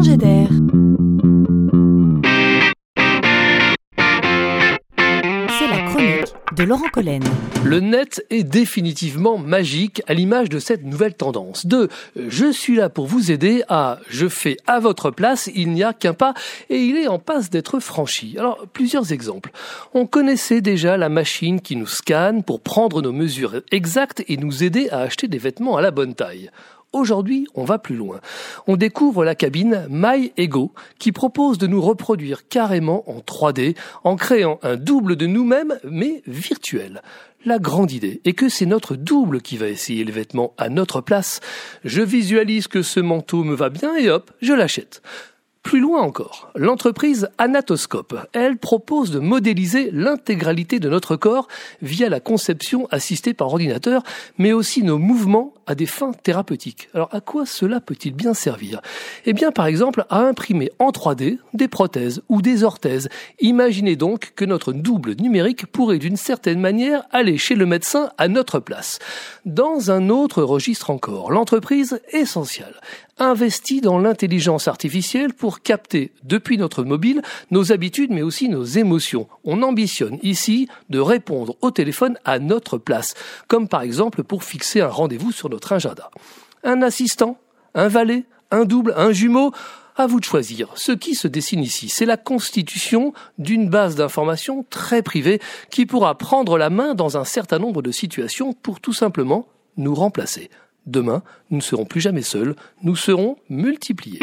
d'air. C'est la chronique de Laurent Collen. Le net est définitivement magique à l'image de cette nouvelle tendance. De je suis là pour vous aider à je fais à votre place, il n'y a qu'un pas et il est en passe d'être franchi. Alors, plusieurs exemples. On connaissait déjà la machine qui nous scanne pour prendre nos mesures exactes et nous aider à acheter des vêtements à la bonne taille. Aujourd'hui, on va plus loin. On découvre la cabine MyEgo qui propose de nous reproduire carrément en 3D en créant un double de nous-mêmes mais virtuel. La grande idée est que c'est notre double qui va essayer les vêtements à notre place. Je visualise que ce manteau me va bien et hop, je l'achète. Plus loin encore, l'entreprise Anatoscope, elle propose de modéliser l'intégralité de notre corps via la conception assistée par ordinateur, mais aussi nos mouvements à des fins thérapeutiques. Alors à quoi cela peut-il bien servir? Eh bien par exemple à imprimer en 3D des prothèses ou des orthèses. Imaginez donc que notre double numérique pourrait d'une certaine manière aller chez le médecin à notre place. Dans un autre registre encore, l'entreprise Essential investit dans l'intelligence artificielle pour capter depuis notre mobile nos habitudes mais aussi nos émotions. On ambitionne ici de répondre au téléphone à notre place, comme par exemple pour fixer un rendez-vous sur notre agenda. Un assistant, un valet, un double, un jumeau, à vous de choisir. Ce qui se dessine ici, c'est la constitution d'une base d'informations très privée qui pourra prendre la main dans un certain nombre de situations pour tout simplement nous remplacer. Demain, nous ne serons plus jamais seuls, nous serons multipliés.